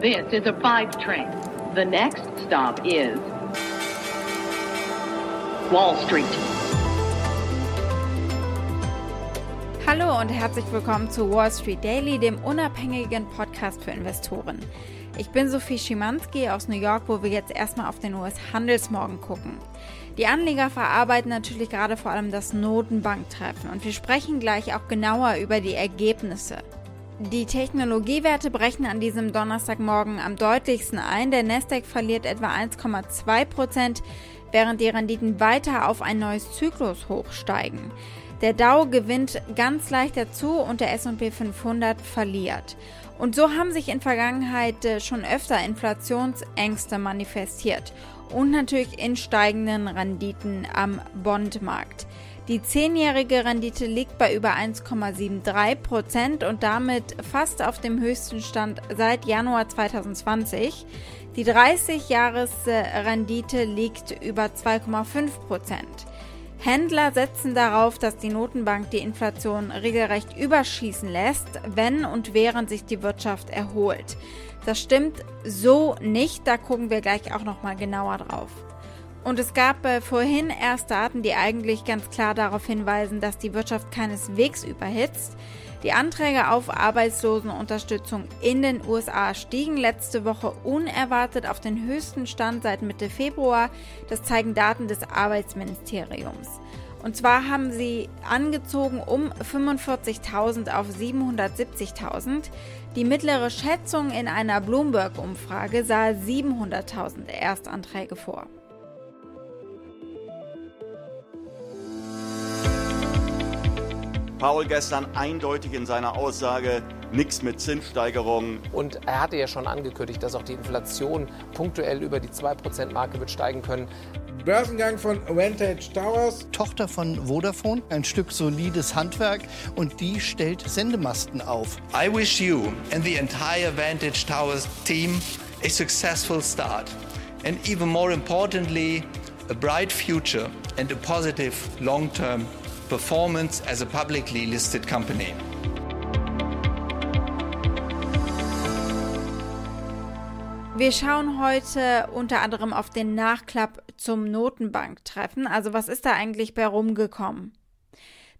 This is a five train. The next stop is Wall Street. Hallo und herzlich willkommen zu Wall Street Daily, dem unabhängigen Podcast für Investoren. Ich bin Sophie Schimanski aus New York, wo wir jetzt erstmal auf den US-Handelsmorgen gucken. Die Anleger verarbeiten natürlich gerade vor allem das Notenbanktreffen und wir sprechen gleich auch genauer über die Ergebnisse. Die Technologiewerte brechen an diesem Donnerstagmorgen am deutlichsten ein. Der Nasdaq verliert etwa 1,2 Prozent, während die Renditen weiter auf ein neues Zyklushoch steigen. Der Dow gewinnt ganz leicht dazu und der S&P 500 verliert. Und so haben sich in Vergangenheit äh, schon öfter Inflationsängste manifestiert und natürlich in steigenden Renditen am Bondmarkt. Die zehnjährige Rendite liegt bei über 1,73 Prozent und damit fast auf dem höchsten Stand seit Januar 2020. Die 30-Jahres-Rendite liegt über 2,5 Prozent. Händler setzen darauf, dass die Notenbank die Inflation regelrecht überschießen lässt, wenn und während sich die Wirtschaft erholt. Das stimmt so nicht, da gucken wir gleich auch noch mal genauer drauf. Und es gab äh, vorhin erst Daten, die eigentlich ganz klar darauf hinweisen, dass die Wirtschaft keineswegs überhitzt. Die Anträge auf Arbeitslosenunterstützung in den USA stiegen letzte Woche unerwartet auf den höchsten Stand seit Mitte Februar. Das zeigen Daten des Arbeitsministeriums. Und zwar haben sie angezogen um 45.000 auf 770.000. Die mittlere Schätzung in einer Bloomberg-Umfrage sah 700.000 Erstanträge vor. Paul gestern eindeutig in seiner Aussage, nichts mit Zinssteigerungen. Und er hatte ja schon angekündigt, dass auch die Inflation punktuell über die 2%-Marke wird steigen können. Börsengang von Vantage Towers. Tochter von Vodafone, ein Stück solides Handwerk und die stellt Sendemasten auf. I wish you and the entire Vantage Towers team a successful start and even more importantly a bright future and a positive long-term performance as a publicly listed company. Wir schauen heute unter anderem auf den Nachklapp zum Notenbanktreffen. Also was ist da eigentlich bei rumgekommen?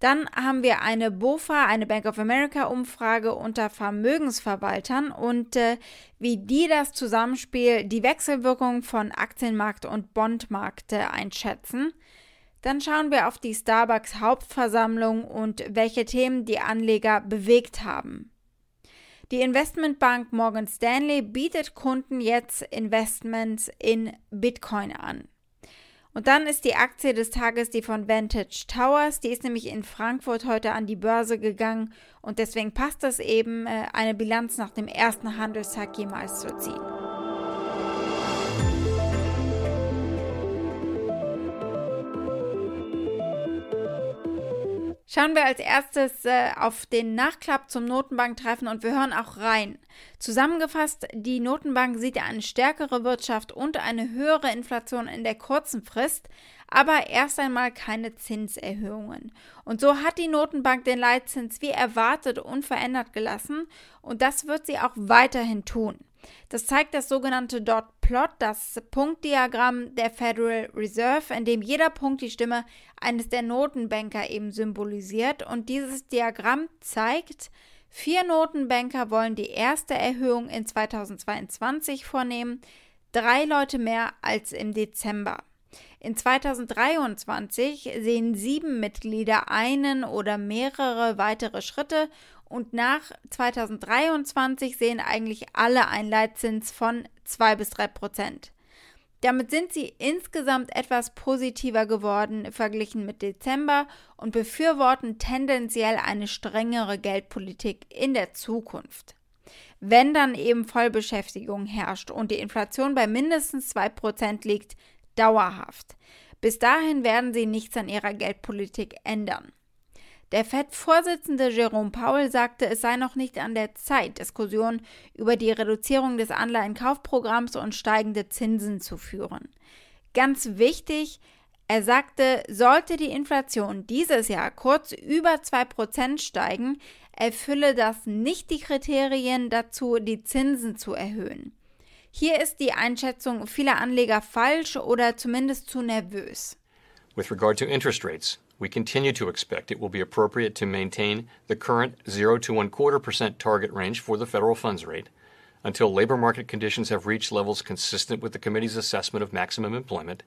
Dann haben wir eine BOFA, eine Bank of America Umfrage unter Vermögensverwaltern und äh, wie die das Zusammenspiel, die Wechselwirkung von Aktienmarkt und Bondmarkt äh, einschätzen. Dann schauen wir auf die Starbucks Hauptversammlung und welche Themen die Anleger bewegt haben. Die Investmentbank Morgan Stanley bietet Kunden jetzt Investments in Bitcoin an. Und dann ist die Aktie des Tages die von Vantage Towers. Die ist nämlich in Frankfurt heute an die Börse gegangen und deswegen passt es eben, äh, eine Bilanz nach dem ersten Handelstag jemals zu ziehen. Schauen wir als erstes äh, auf den Nachklapp zum Notenbanktreffen und wir hören auch rein. Zusammengefasst, die Notenbank sieht eine stärkere Wirtschaft und eine höhere Inflation in der kurzen Frist, aber erst einmal keine Zinserhöhungen. Und so hat die Notenbank den Leitzins wie erwartet unverändert gelassen und das wird sie auch weiterhin tun. Das zeigt das sogenannte Dot Plot, das Punktdiagramm der Federal Reserve, in dem jeder Punkt die Stimme eines der Notenbanker eben symbolisiert. Und dieses Diagramm zeigt, vier Notenbanker wollen die erste Erhöhung in 2022 vornehmen, drei Leute mehr als im Dezember. In 2023 sehen sieben Mitglieder einen oder mehrere weitere Schritte und nach 2023 sehen eigentlich alle einen Leitzins von 2 bis 3 Prozent. Damit sind sie insgesamt etwas positiver geworden verglichen mit Dezember und befürworten tendenziell eine strengere Geldpolitik in der Zukunft. Wenn dann eben Vollbeschäftigung herrscht und die Inflation bei mindestens 2% liegt, dauerhaft. Bis dahin werden sie nichts an ihrer Geldpolitik ändern. Der FED-Vorsitzende Jerome Powell sagte, es sei noch nicht an der Zeit, Diskussionen über die Reduzierung des Anleihenkaufprogramms und steigende Zinsen zu führen. Ganz wichtig, er sagte, sollte die Inflation dieses Jahr kurz über 2% steigen, erfülle das nicht die Kriterien dazu, die Zinsen zu erhöhen. Hier ist die Einschätzung vieler Anleger falsch oder zumindest zu nervös. With regard to interest rates, we continue to expect it will be appropriate to maintain the current 0 to 1 quarter percent target range for the federal funds rate until labor market conditions have reached levels consistent with the committee's assessment of maximum employment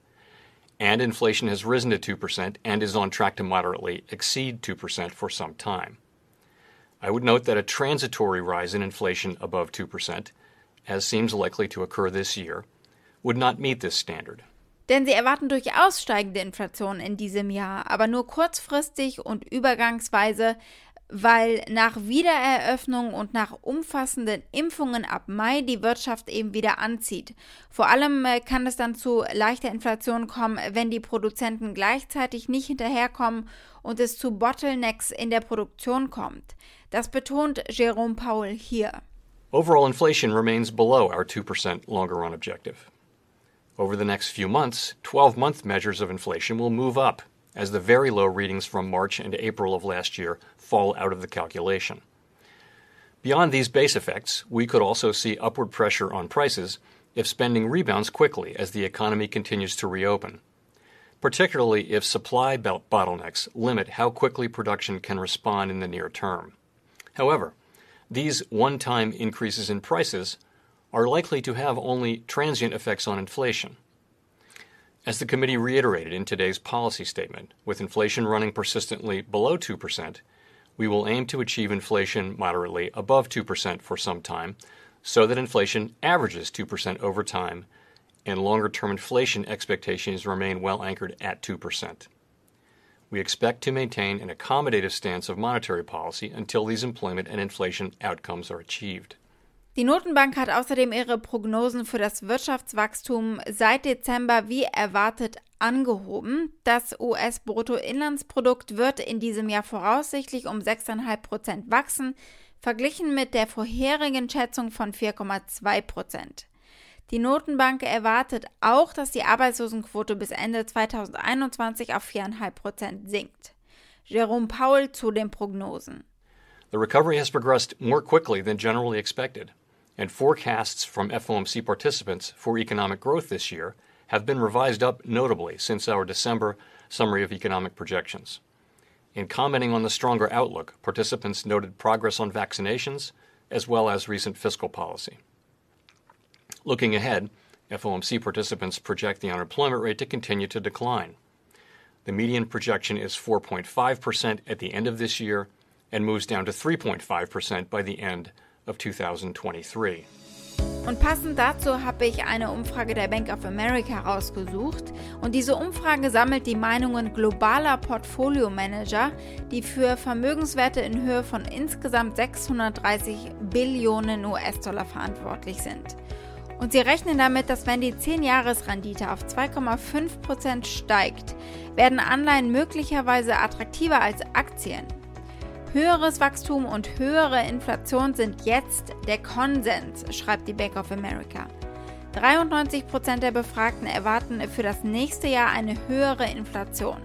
and inflation has risen to 2% and is on track to moderately exceed 2% for some time. I would note that a transitory rise in inflation above 2%, as seems likely to occur this year, would not meet this standard. Denn sie erwarten durchaus steigende Inflation in diesem Jahr, aber nur kurzfristig und übergangsweise, weil nach Wiedereröffnung und nach umfassenden Impfungen ab Mai die Wirtschaft eben wieder anzieht. Vor allem äh, kann es dann zu leichter Inflation kommen, wenn die Produzenten gleichzeitig nicht hinterherkommen und es zu Bottlenecks in der Produktion kommt. Das betont Jerome Powell hier. Overall inflation remains below our 2% longer run objective. Over the next few months, 12 month measures of inflation will move up as the very low readings from March and April of last year fall out of the calculation. Beyond these base effects, we could also see upward pressure on prices if spending rebounds quickly as the economy continues to reopen, particularly if supply belt bottlenecks limit how quickly production can respond in the near term. However, these one time increases in prices are likely to have only transient effects on inflation. As the committee reiterated in today's policy statement, with inflation running persistently below 2%, we will aim to achieve inflation moderately above 2% for some time, so that inflation averages 2% over time and longer term inflation expectations remain well anchored at 2%. We expect to maintain an accommodative stance of monetary policy until these employment and inflation outcomes are achieved. Die Notenbank hat außerdem ihre Prognosen für das Wirtschaftswachstum seit Dezember wie erwartet angehoben. Das US-Bruttoinlandsprodukt wird in diesem Jahr voraussichtlich um 6,5 Prozent wachsen, verglichen mit der vorherigen Schätzung von 4,2 Prozent. Die Notenbank erwartet auch, dass die Arbeitslosenquote bis Ende 2021 auf 4,5 Prozent sinkt. Jerome Powell zu den Prognosen. The recovery has progressed more quickly than generally expected. And forecasts from FOMC participants for economic growth this year have been revised up notably since our December summary of economic projections. In commenting on the stronger outlook, participants noted progress on vaccinations as well as recent fiscal policy. Looking ahead, FOMC participants project the unemployment rate to continue to decline. The median projection is 4.5% at the end of this year and moves down to 3.5% by the end of 2023. Und passend dazu habe ich eine Umfrage der Bank of America rausgesucht. Und diese Umfrage sammelt die Meinungen globaler Portfolio-Manager, die für Vermögenswerte in Höhe von insgesamt 630 Billionen US-Dollar verantwortlich sind. Und sie rechnen damit, dass wenn die 10-Jahres-Rendite auf 2,5% steigt, werden Anleihen möglicherweise attraktiver als Aktien. Höheres Wachstum und höhere Inflation sind jetzt der Konsens, schreibt die Bank of America. 93% der Befragten erwarten für das nächste Jahr eine höhere Inflation.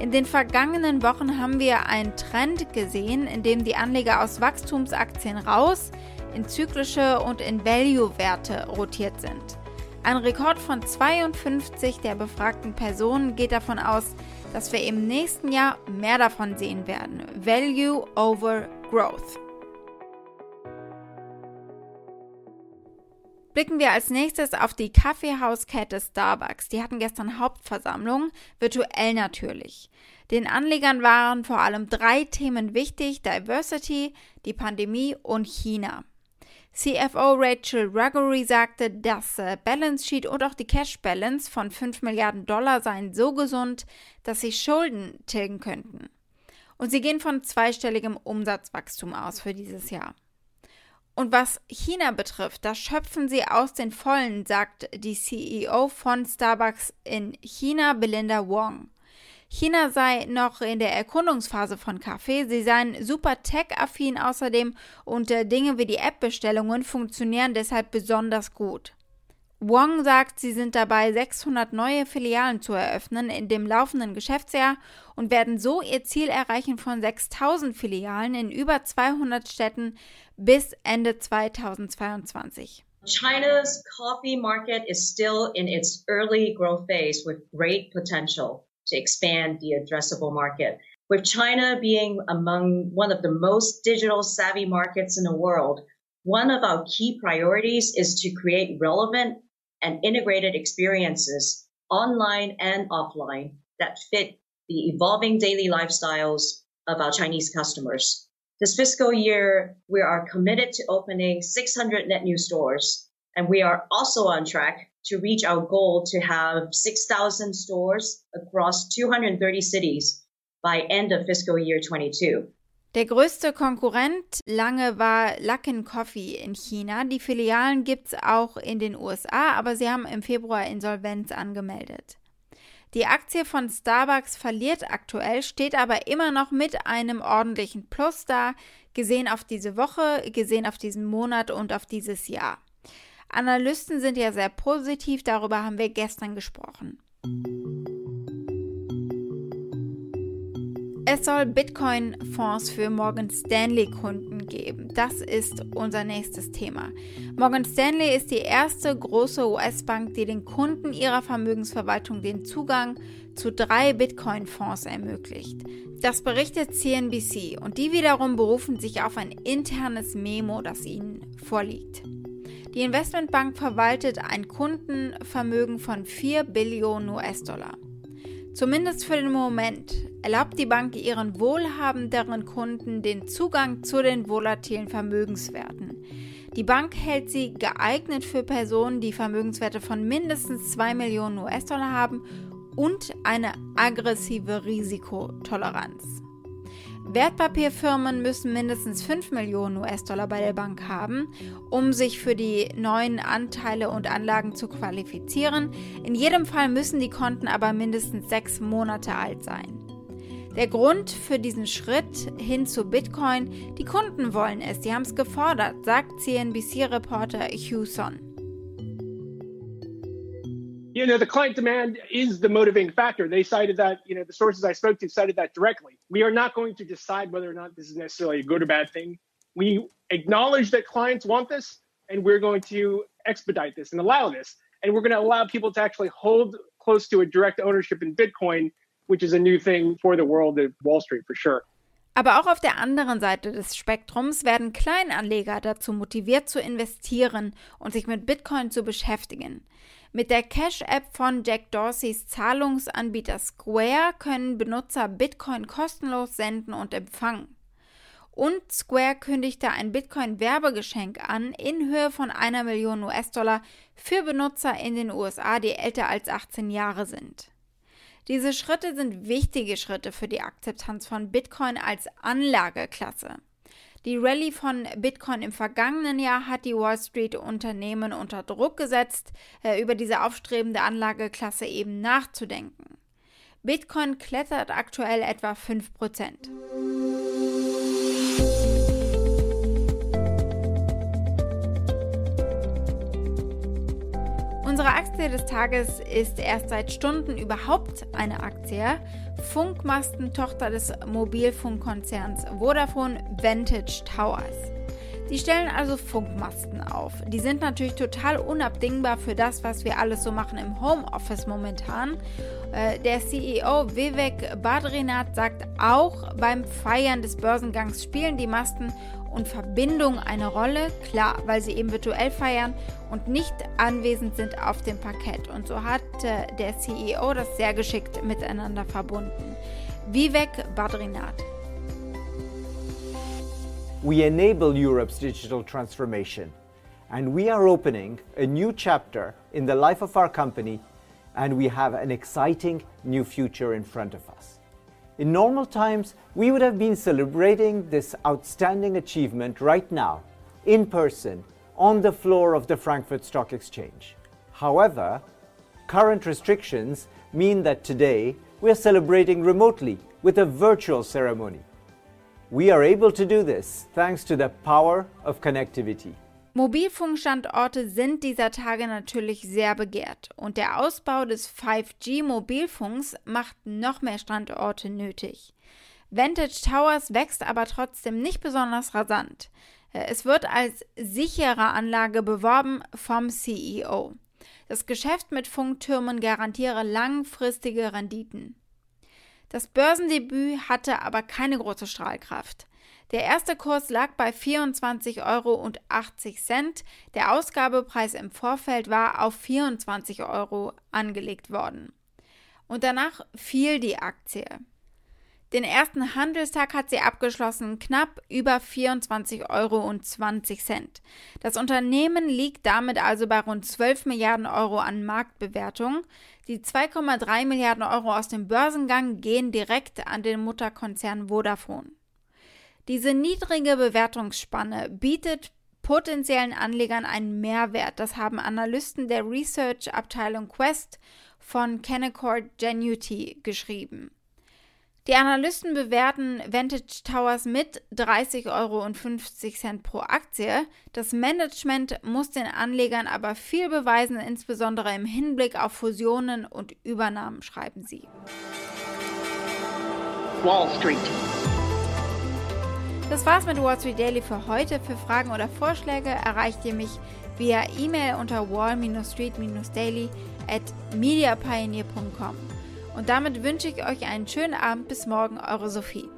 In den vergangenen Wochen haben wir einen Trend gesehen, in dem die Anleger aus Wachstumsaktien raus in zyklische und in Value-Werte rotiert sind. Ein Rekord von 52 der befragten Personen geht davon aus, dass wir im nächsten Jahr mehr davon sehen werden. Value over Growth. Blicken wir als nächstes auf die Kaffeehauskette Starbucks. Die hatten gestern Hauptversammlung, virtuell natürlich. Den Anlegern waren vor allem drei Themen wichtig: Diversity, die Pandemie und China. CFO Rachel Ruggery sagte, das äh, Balance Sheet und auch die Cash Balance von 5 Milliarden Dollar seien so gesund, dass sie Schulden tilgen könnten. Und sie gehen von zweistelligem Umsatzwachstum aus für dieses Jahr. Und was China betrifft, da schöpfen sie aus den Vollen, sagt die CEO von Starbucks in China, Belinda Wong. China sei noch in der Erkundungsphase von Kaffee, sie seien super tech-affin außerdem und äh, Dinge wie die App-Bestellungen funktionieren deshalb besonders gut. Wong sagt, sie sind dabei, 600 neue Filialen zu eröffnen in dem laufenden Geschäftsjahr und werden so ihr Ziel erreichen von 6000 Filialen in über 200 Städten bis Ende 2022. China's coffee market is still in its early growth phase with great potential to expand the addressable market. With China being among one of the most digital savvy markets in the world, one of our key priorities is to create relevant and integrated experiences online and offline that fit the evolving daily lifestyles of our Chinese customers. This fiscal year, we are committed to opening 600 net new stores, and we are also on track to reach our goal to have 6,000 stores across 230 cities by end of fiscal year 22. Der größte Konkurrent lange war Luckin Coffee in China. Die Filialen gibt es auch in den USA, aber sie haben im Februar Insolvenz angemeldet. Die Aktie von Starbucks verliert aktuell, steht aber immer noch mit einem ordentlichen Plus da, gesehen auf diese Woche, gesehen auf diesen Monat und auf dieses Jahr. Analysten sind ja sehr positiv, darüber haben wir gestern gesprochen. Es soll Bitcoin-Fonds für Morgan Stanley-Kunden geben. Das ist unser nächstes Thema. Morgan Stanley ist die erste große US-Bank, die den Kunden ihrer Vermögensverwaltung den Zugang zu drei Bitcoin-Fonds ermöglicht. Das berichtet CNBC und die wiederum berufen sich auf ein internes Memo, das ihnen vorliegt. Die Investmentbank verwaltet ein Kundenvermögen von 4 Billionen US-Dollar. Zumindest für den Moment erlaubt die Bank ihren wohlhabenderen Kunden den Zugang zu den volatilen Vermögenswerten. Die Bank hält sie geeignet für Personen, die Vermögenswerte von mindestens 2 Millionen US-Dollar haben und eine aggressive Risikotoleranz. Wertpapierfirmen müssen mindestens 5 Millionen US-Dollar bei der Bank haben, um sich für die neuen Anteile und Anlagen zu qualifizieren. In jedem Fall müssen die Konten aber mindestens sechs Monate alt sein. Der Grund für diesen Schritt hin zu Bitcoin, die Kunden wollen es, die haben es gefordert, sagt CNBC-Reporter Hugh Son. You know, the client demand is the motivating factor. They cited that, you know, the sources I spoke to cited that directly. We are not going to decide whether or not this is necessarily a good or bad thing. We acknowledge that clients want this, and we're going to expedite this and allow this. And we're going to allow people to actually hold close to a direct ownership in Bitcoin, which is a new thing for the world of Wall Street for sure. Aber auch auf der anderen Seite des Spektrums werden Kleinanleger dazu motiviert zu investieren und sich mit Bitcoin zu beschäftigen. Mit der Cash-App von Jack Dorseys Zahlungsanbieter Square können Benutzer Bitcoin kostenlos senden und empfangen. Und Square kündigte ein Bitcoin-Werbegeschenk an in Höhe von einer Million US-Dollar für Benutzer in den USA, die älter als 18 Jahre sind. Diese Schritte sind wichtige Schritte für die Akzeptanz von Bitcoin als Anlageklasse. Die Rallye von Bitcoin im vergangenen Jahr hat die Wall Street Unternehmen unter Druck gesetzt, äh, über diese aufstrebende Anlageklasse eben nachzudenken. Bitcoin klettert aktuell etwa 5%. Unsere Aktie des Tages ist erst seit Stunden überhaupt eine Aktie. Funkmasten-Tochter des Mobilfunkkonzerns Vodafone Vantage Towers. Die stellen also Funkmasten auf. Die sind natürlich total unabdingbar für das, was wir alles so machen im Homeoffice momentan. Äh, der CEO Vivek Badrinath sagt auch, beim Feiern des Börsengangs spielen die Masten und Verbindung eine Rolle, klar, weil sie eben virtuell feiern und nicht anwesend sind auf dem Parkett. Und so hat äh, der CEO das sehr geschickt miteinander verbunden. Vivek Badrinath. We enable Europe's digital transformation, and we are opening a new chapter in the life of our company, and we have an exciting new future in front of us. In normal times, we would have been celebrating this outstanding achievement right now, in person, on the floor of the Frankfurt Stock Exchange. However, current restrictions mean that today we are celebrating remotely with a virtual ceremony. We are able to do this thanks to the power of connectivity. Mobilfunkstandorte sind dieser Tage natürlich sehr begehrt und der Ausbau des 5G-Mobilfunks macht noch mehr Standorte nötig. Vantage Towers wächst aber trotzdem nicht besonders rasant. Es wird als sichere Anlage beworben vom CEO. Das Geschäft mit Funktürmen garantiere langfristige Renditen. Das Börsendebüt hatte aber keine große Strahlkraft. Der erste Kurs lag bei 24,80 Euro. Der Ausgabepreis im Vorfeld war auf 24 Euro angelegt worden. Und danach fiel die Aktie. Den ersten Handelstag hat sie abgeschlossen knapp über 24,20 Euro. Das Unternehmen liegt damit also bei rund 12 Milliarden Euro an Marktbewertung. Die 2,3 Milliarden Euro aus dem Börsengang gehen direkt an den Mutterkonzern Vodafone. Diese niedrige Bewertungsspanne bietet potenziellen Anlegern einen Mehrwert. Das haben Analysten der Research-Abteilung Quest von Canaccord Genuity geschrieben. Die Analysten bewerten Vantage Towers mit 30,50 Euro pro Aktie. Das Management muss den Anlegern aber viel beweisen, insbesondere im Hinblick auf Fusionen und Übernahmen, schreiben sie. Wall Street. Das war's mit Wall Street Daily für heute. Für Fragen oder Vorschläge erreicht ihr mich via E-Mail unter wall-street-daily at mediapioneer.com. Und damit wünsche ich euch einen schönen Abend. Bis morgen, eure Sophie.